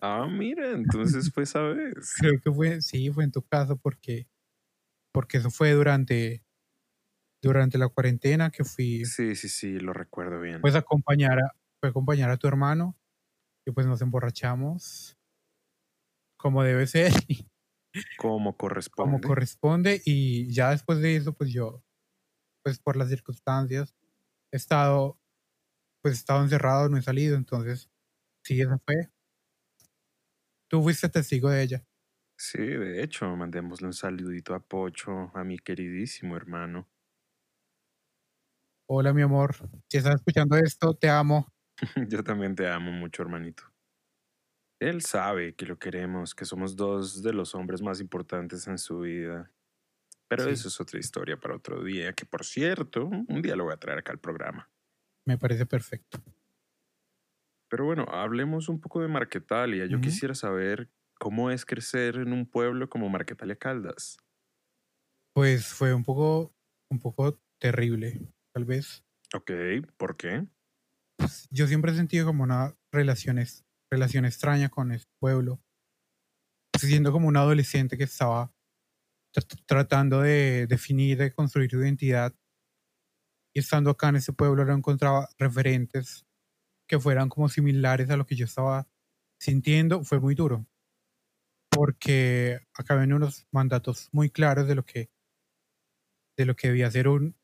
Ah, mira, entonces fue esa vez. Creo que fue, sí, fue en tu casa porque, porque eso fue durante, durante la cuarentena que fui, Sí, sí, sí, lo recuerdo bien. pues acompañar a, fue acompañar a tu hermano y pues nos emborrachamos como debe ser y Como corresponde. como corresponde y ya después de eso pues yo, pues por las circunstancias he estado, pues he estado encerrado, no he salido, entonces sí, esa fue. Tú fuiste testigo de ella. Sí, de hecho, mandémosle un saludito a Pocho, a mi queridísimo hermano. Hola, mi amor. Si estás escuchando esto, te amo. Yo también te amo mucho, hermanito. Él sabe que lo queremos, que somos dos de los hombres más importantes en su vida. Pero Sí. eso es otra historia para otro día, que por cierto, un día lo voy a traer acá al programa. Me parece perfecto. Pero bueno, hablemos un poco de Marquetalia. Yo quisiera saber cómo es crecer en un pueblo como Marquetalia Caldas. Pues fue un poco, un poco terrible, tal vez. Ok, ¿por qué? Pues, yo siempre he sentido como una relación, es- relación extraña con este pueblo. Siendo como un adolescente que estaba tr- tratando de definir, de construir su identidad. Y estando acá en ese pueblo no encontraba referentes que fueran como similares a lo que yo estaba sintiendo. Fue muy duro. Porque acá ven unos mandatos muy claros de lo que de lo que debía ser un,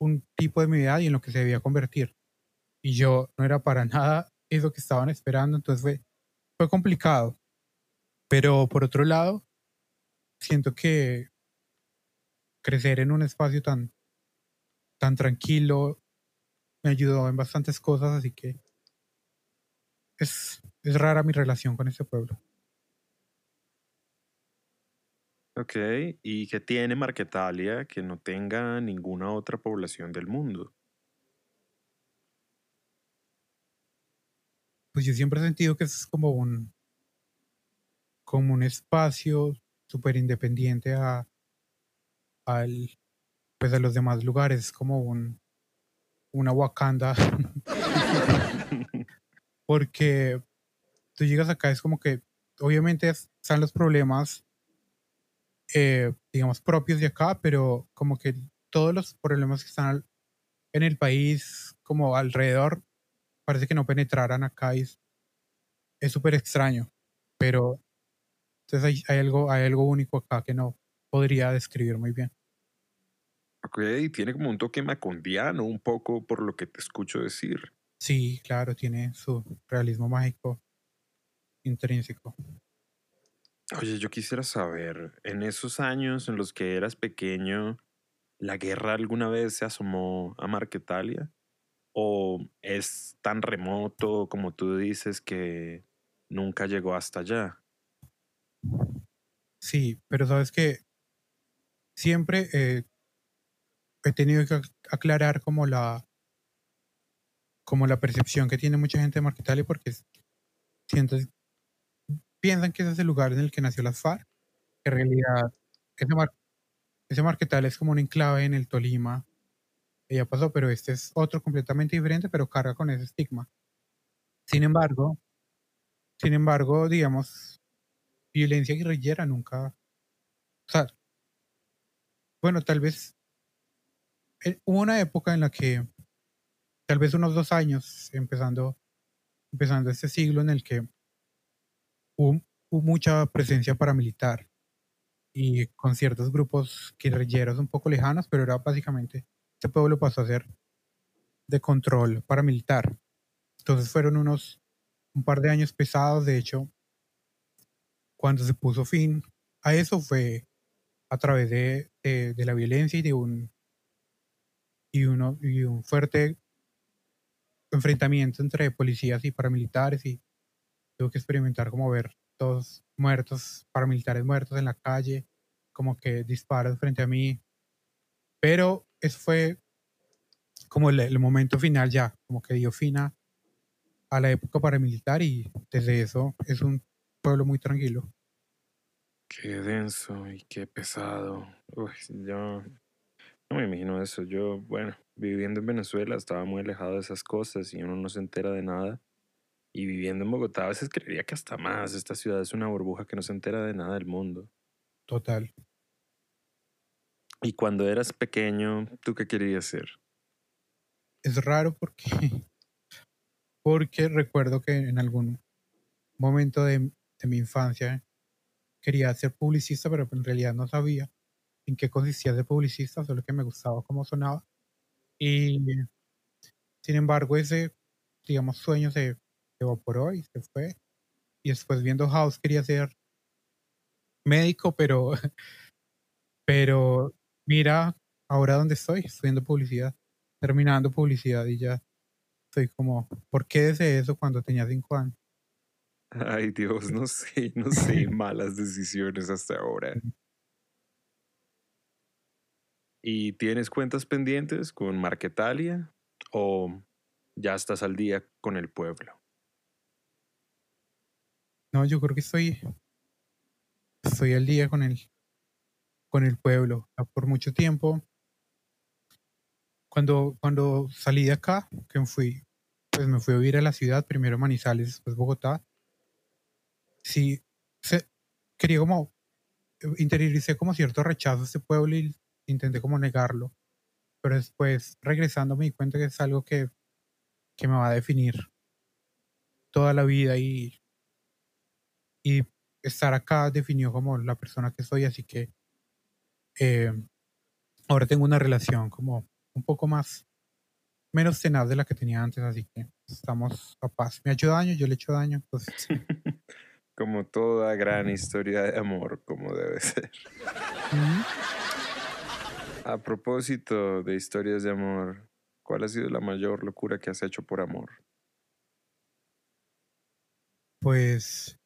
un tipo de mi vida y en lo que se debía convertir. Y yo no era para nada eso que estaban esperando, entonces fue, fue complicado. Pero por otro lado, siento que crecer en un espacio tan, tan tranquilo me ayudó en bastantes cosas, así que es, es rara mi relación con este pueblo. Ok, ¿y qué tiene Marquetalia que no tenga ninguna otra población del mundo? Pues yo siempre he sentido que es como un, como un espacio súper independiente a, al, pues a los demás lugares, es como un, una Wakanda, porque tú llegas acá, es como que obviamente es- están los problemas, eh, digamos, propios de acá, pero como que todos los problemas que están en el país, como alrededor, parece que no penetraran acá y es- súper extraño, pero entonces hay, hay algo, hay algo único acá que no podría describir muy bien. Ok, tiene como un toque macondiano un poco por lo que te escucho decir. Sí, claro, tiene su realismo mágico intrínseco. Oye, yo quisiera saber, en esos años en los que eras pequeño, ¿la guerra alguna vez se asomó a Marquetalia? ¿O es tan remoto como tú dices que nunca llegó hasta allá? Sí, pero sabes que siempre eh, he tenido que ac- aclarar como la como la percepción que tiene mucha gente de Marquetalia porque es- sientes, piensan que ese es el lugar en el que nació las FARC. En realidad, ese, mar, ese es como un enclave en el Tolima. Ya pasó, pero este es otro completamente diferente, pero carga con ese estigma. Sin embargo, sin embargo, digamos, violencia guerrillera nunca, o sea, bueno, tal vez eh, hubo una época en la que, tal vez unos dos años, empezando, empezando este siglo en el que hubo, hubo mucha presencia paramilitar y con ciertos grupos guerrilleros un poco lejanos, pero era básicamente, este pueblo pasó a ser de control paramilitar. Entonces fueron unos un par de años pesados, de hecho, cuando se puso fin a eso fue a través de, de, la violencia y de un y, uno, y un fuerte enfrentamiento entre policías y paramilitares y tuve que experimentar como ver todos muertos, paramilitares muertos en la calle, como que disparos frente a mí. Pero eso fue como el, el momento final ya, como que dio fin a, a la época paramilitar y desde eso es un pueblo muy tranquilo. Qué denso y qué pesado. Uy, yo no me imagino eso. Yo, bueno, viviendo en Venezuela estaba muy alejado de esas cosas y uno no se entera de nada. Y viviendo en Bogotá a veces creería que hasta más. Esta ciudad es una burbuja que no se entera de nada del mundo. Total. Y cuando eras pequeño, ¿tú qué querías ser? Es raro porque, porque recuerdo que en algún momento de, de mi infancia quería ser publicista, pero en realidad no sabía en qué consistía ser publicista, solo que me gustaba cómo sonaba. Y sin embargo, ese, digamos, sueño se, evaporó y se fue. Y después viendo House quería ser médico, pero, pero mira ahora dónde estoy, estudiando publicidad, terminando publicidad y ya estoy como, ¿por qué deseé eso cuando tenía cinco años? Ay Dios, no sé, no sé, malas decisiones hasta ahora. ¿Y tienes cuentas pendientes con Marquetalia o ya estás al día con el pueblo? No, yo creo que estoy, estoy al día con el, con el pueblo. Por mucho tiempo, cuando, cuando salí de acá, que fui, pues me fui a vivir a la ciudad, primero Manizales, después Bogotá. Sí, se, quería como, interioricé como cierto rechazo a este pueblo y intenté como negarlo. Pero después, regresando, me di cuenta que es algo que, que me va a definir toda la vida y, y estar acá definió como la persona que soy, así que eh, ahora tengo una relación como un poco más, menos tenaz de la que tenía antes, así que estamos a paz. Me ha hecho daño, yo le he hecho daño, entonces Como toda gran historia de amor, como debe ser. A propósito de historias de amor, ¿cuál ha sido la mayor locura que has hecho por amor? pues,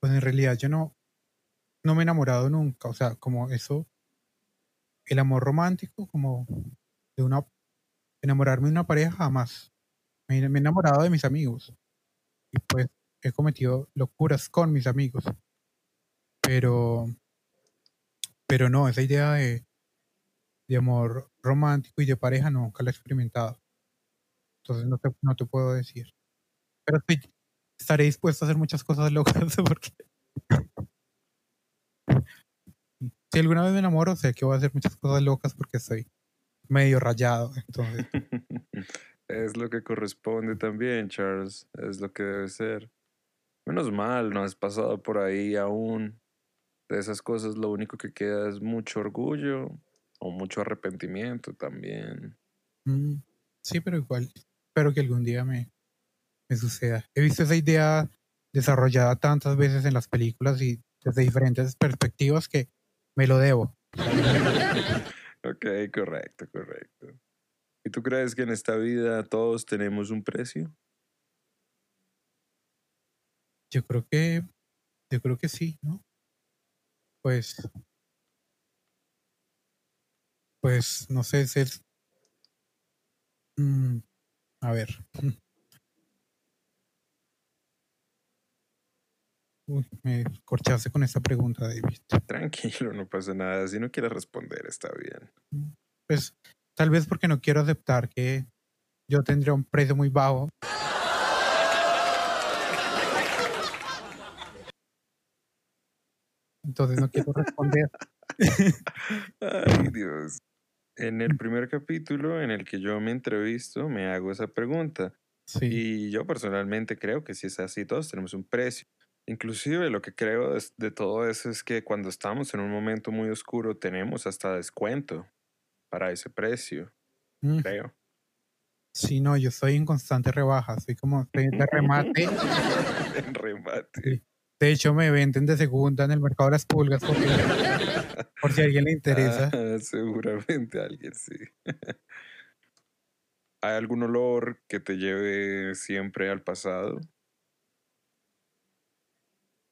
pues en realidad yo no, no me he enamorado nunca, o sea, como eso, el amor romántico, como de una, enamorarme de una pareja jamás. Me, he enamorado de mis amigos y pues he cometido locuras con mis amigos, pero, pero no, esa idea de, de amor romántico y de pareja nunca la he experimentado. Entonces no te, no te puedo decir. Pero estaré dispuesto a hacer muchas cosas locas porque si alguna vez me enamoro, sé que voy a hacer muchas cosas locas porque estoy medio rayado. Entonces, es lo que corresponde también, Charles. Es lo que debe ser. Menos mal, no has pasado por ahí aún. De esas cosas lo único que queda es mucho orgullo o mucho arrepentimiento también. mm, sí, pero igual, espero que algún día me, me suceda. He visto esa idea desarrollada tantas veces en las películas y desde diferentes perspectivas que me lo debo. Ok, correcto, correcto. ¿Y tú crees que en esta vida todos tenemos un precio? Yo creo que, yo creo que sí, ¿no? Pues, pues, no sé, ser, mm, a ver. Uy, me corchaste con esta pregunta, David. Tranquilo, no pasa nada. Si no quieres responder, está bien. Pues, tal vez porque no quiero aceptar que yo tendría un precio muy bajo. Entonces no quiero responder. Ay, Dios. En el primer capítulo en el que yo me entrevisto, me hago esa pregunta. Sí, Y yo personalmente creo que si es así, todos tenemos un precio. Inclusive lo que creo de, de todo eso es que cuando estamos en un momento muy oscuro tenemos hasta descuento para ese precio, mm, creo. Sí, no, yo soy en constante rebaja, soy como estoy de remate. En remate. De hecho, me venden de segunda en el mercado de las pulgas porque, por si a alguien le interesa. Ah, seguramente alguien sí. ¿Hay algún olor que te lleve siempre al pasado?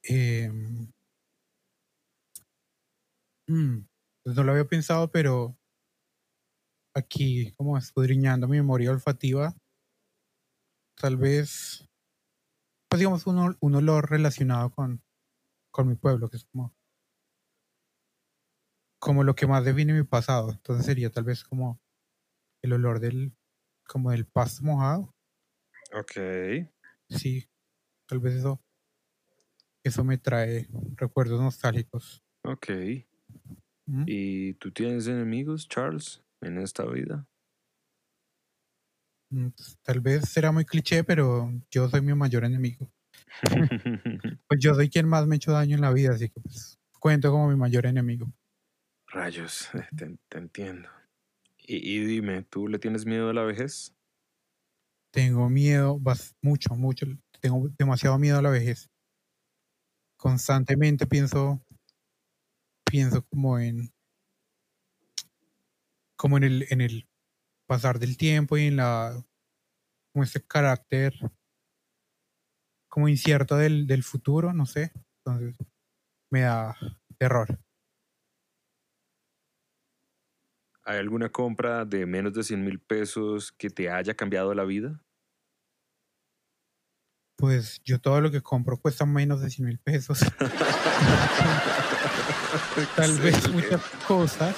Em, mm, pues no lo había pensado, pero aquí, como escudriñando mi memoria olfativa, tal vez, pues digamos, un, un olor relacionado con, con mi pueblo, que es como, como lo que más define mi pasado. Entonces sería tal vez como el olor del, como del pasto mojado. Ok. Sí, tal vez eso, eso me trae recuerdos nostálgicos. Ok. ¿Y tú tienes enemigos, Charles, en esta vida? Mm, pues, Tal vez será muy cliché, pero yo soy mi mayor enemigo. Pues yo soy quien más me ha hecho daño en la vida, así que pues cuento como mi mayor enemigo. Rayos, eh, te, te entiendo. Y, y dime, ¿tú le tienes miedo a la vejez? Tengo miedo, bas- mucho, mucho, tengo demasiado miedo a la vejez. Constantemente pienso, pienso como en, como en el, en el pasar del tiempo y en la, como ese carácter como incierto del, del futuro, no sé. Entonces me da terror. ¿Hay alguna compra de menos de 100 mil pesos que te haya cambiado la vida? Pues yo todo lo que compro cuesta menos de 100 mil pesos. Tal vez muchas cosas.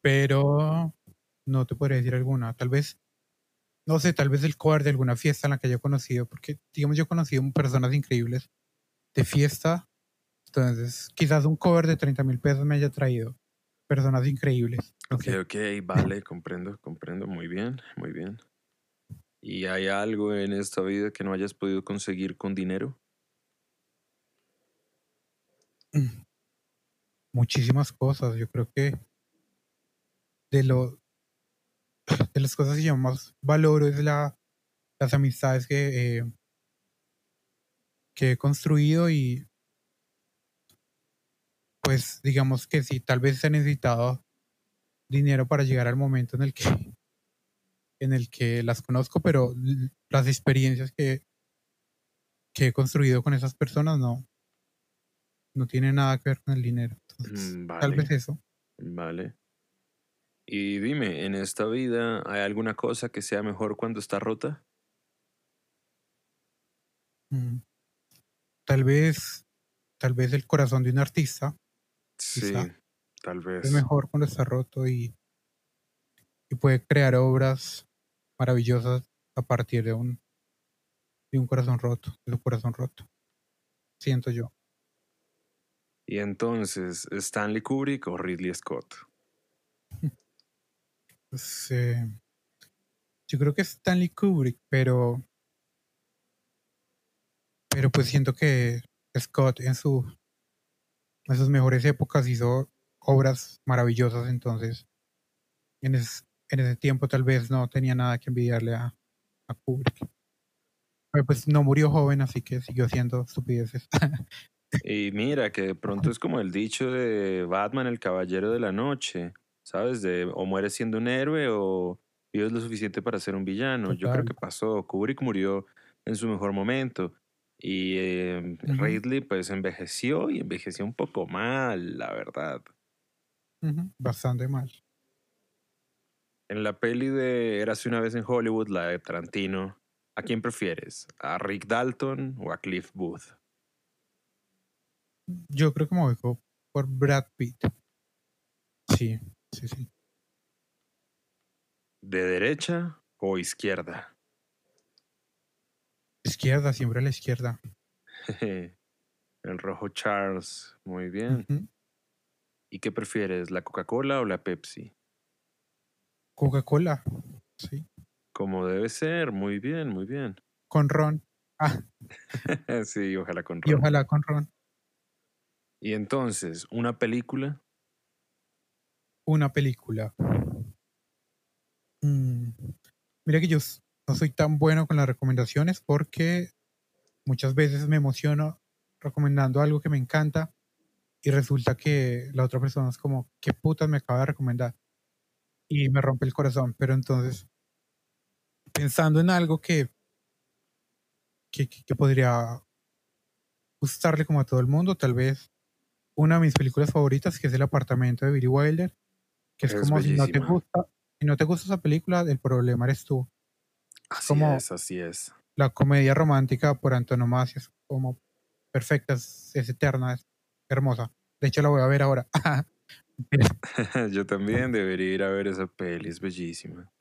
Pero no te podría decir alguna. Tal vez, no sé, tal vez el cover de alguna fiesta en la que haya conocido. Porque, digamos, yo he conocido personas increíbles de fiesta. Entonces, quizás un cover de 30 mil pesos me haya traído personas increíbles. Ok, ok, vale, comprendo, comprendo, muy bien, muy bien. ¿Y hay algo en esta vida que no hayas podido conseguir con dinero? Mm. muchísimas cosas. Yo creo que de lo de las cosas que yo más valoro es la, las amistades que, eh, que he construido y pues digamos que sí, tal vez he necesitado dinero para llegar al momento en el que en el que las conozco, pero las experiencias que, que he construido con esas personas no, no tienen nada que ver con el dinero. Entonces, Mm, tal vez eso. vale. Y dime, ¿en esta vida hay alguna cosa que sea mejor cuando está rota? Mm. Tal vez, tal vez el corazón de un artista Sí, Quizá. tal vez. es mejor cuando está roto y, y puede crear obras maravillosas a partir de un, de un corazón roto, de un corazón roto. Siento yo. Y entonces, ¿Stanley Kubrick o Ridley Scott? Pues, eh, yo creo que es Stanley Kubrick, pero pero pues siento que Scott en su sus mejores épocas hizo obras maravillosas, entonces en, es- en ese tiempo tal vez no tenía nada que envidiarle a, a Kubrick. Pero pues no murió joven, así que siguió haciendo estupideces. Y mira, que de pronto es como el dicho de Batman, el caballero de la noche, ¿sabes? De o mueres siendo un héroe o vives lo suficiente para ser un villano. Yo creo que pasó. Kubrick murió en su mejor momento. Y eh, Ujú. Ridley pues envejeció y envejeció un poco mal, la verdad. Bastante mal. En la peli de Érase una vez en Hollywood, la de Tarantino, ¿a quién prefieres? ¿A Rick Dalton o a Cliff Booth? Yo creo que me voy por Brad Pitt. Sí, sí, sí. ¿De derecha o izquierda? Izquierda, siempre a la izquierda. El rojo Charles, muy bien. ¿Y qué prefieres, la Coca-Cola o la Pepsi? Coca-Cola. Sí. Como debe ser, muy bien, muy bien. Con ron. Ah, sí, ojalá con y ron. ojalá con ron. Y entonces, una película una película. Mm, Mira que yo no soy tan bueno con las recomendaciones porque muchas veces me emociono recomendando algo que me encanta y resulta que la otra persona es como, ¿qué putas me acaba de recomendar? Y me rompe el corazón. Pero entonces, pensando en algo que, que, que- podría gustarle como a todo el mundo, tal vez una de mis películas favoritas, que es El apartamento de Billy Wilder, que es, Es como si no te gusta, si no te gusta esa película, el problema eres tú. Así como- es, así es. La comedia romántica por antonomasia es como perfecta, es, es eterna, es hermosa. De hecho, la voy a ver ahora. Yo también debería ir a ver esa peli, es bellísima.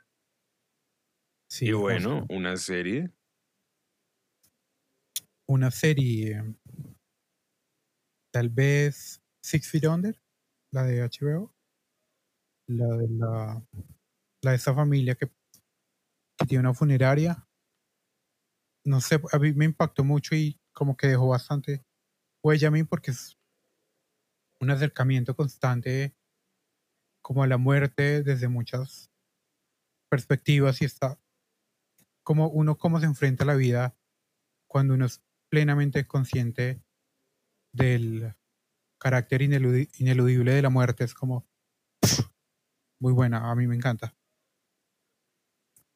Sí, y justo. bueno, una serie. una serie, tal vez Six Feet Under, la de HBO, la de la, la de esa familia que una funeraria. No sé, a mí me impactó mucho y como que dejó bastante huella a porque es un acercamiento constante como a la muerte desde muchas perspectivas y está como uno cómo se enfrenta a la vida cuando uno es plenamente consciente del carácter ineludi- ineludible de la muerte es como muy buena, a mí me encanta.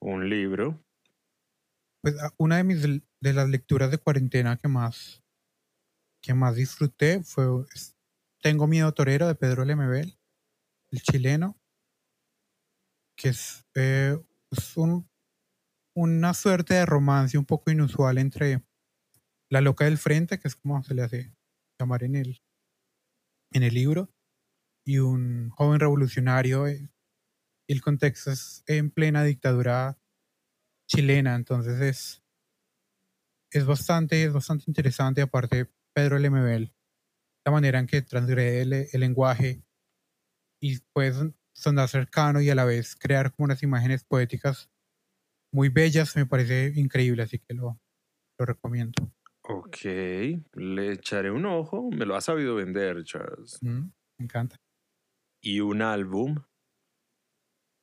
Un libro. Pues a- una de mis de las lecturas de cuarentena que más que más disfruté fue Tengo miedo torero de Pedro Lemebel, el chileno, que es, eh, es un- una suerte de romance un poco inusual entre la loca del frente, que es como se le hace llamar en el, en el libro, y un joven revolucionario. eh, el contexto es en plena dictadura chilena, entonces es, es bastante, es bastante interesante. Aparte, Pedro Lemebel, la manera en que transgrede el, el lenguaje y puede son- sonar cercano y a la vez crear como unas imágenes poéticas muy bellas, me parece increíble, así que lo, lo recomiendo. Ok, le echaré un ojo. Me lo ha sabido vender, Charles. Mm, me encanta. Y un álbum.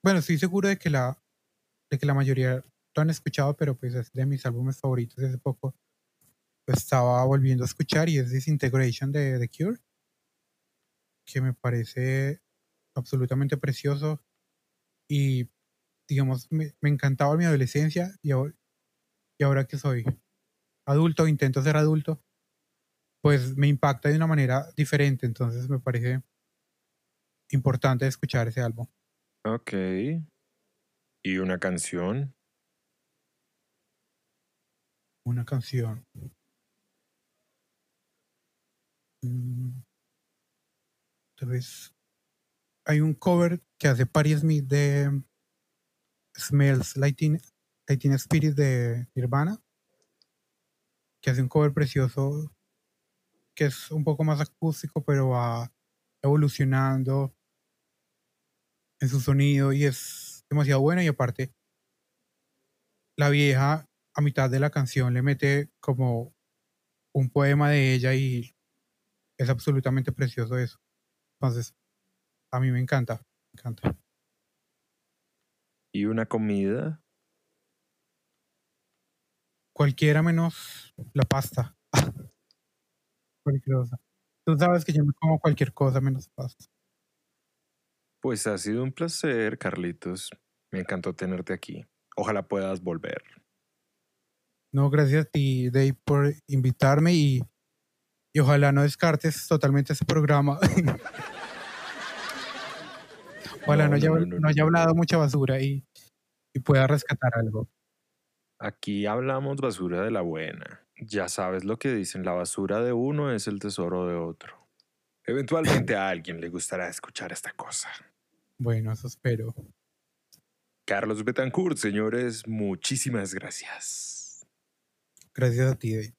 Bueno, estoy seguro de que la de que la mayoría lo han escuchado, pero pues es de mis álbumes favoritos. Hace poco estaba volviendo a escuchar y es Disintegration de The Cure, que me parece absolutamente precioso y digamos me, me encantaba en mi adolescencia y ahora, y ahora que soy adulto, intento ser adulto, pues me impacta de una manera diferente, entonces me parece importante escuchar ese álbum. Ok. Y una canción. una canción. Mm, Tal vez hay un cover que hace Patti Smith de Smells Like Teen Spirit de Nirvana, que hace un cover precioso que es un poco más acústico, pero va evolucionando en su sonido y es demasiado bueno y aparte la vieja a mitad de la canción le mete como un poema de ella y es absolutamente precioso eso. Entonces, a mí me encanta, me encanta. Y una comida. Cualquiera menos la pasta. Cualquier cosa. Tú sabes que yo me como cualquier cosa menos pasta. Pues ha sido un placer, Carlitos. Me encantó tenerte aquí. Ojalá puedas volver. No, gracias a ti, Dave, por invitarme y, y ojalá no descartes totalmente ese programa. ojalá no, No, haya, no, no, no, no haya hablado mucha basura y, y pueda rescatar algo. Aquí hablamos basura de la buena. Ya sabes lo que dicen, la basura de uno es el tesoro de otro. Eventualmente a alguien le gustará escuchar esta cosa. Bueno, eso espero. Carlos Betancourt, señores, muchísimas gracias. Gracias a ti, Dave.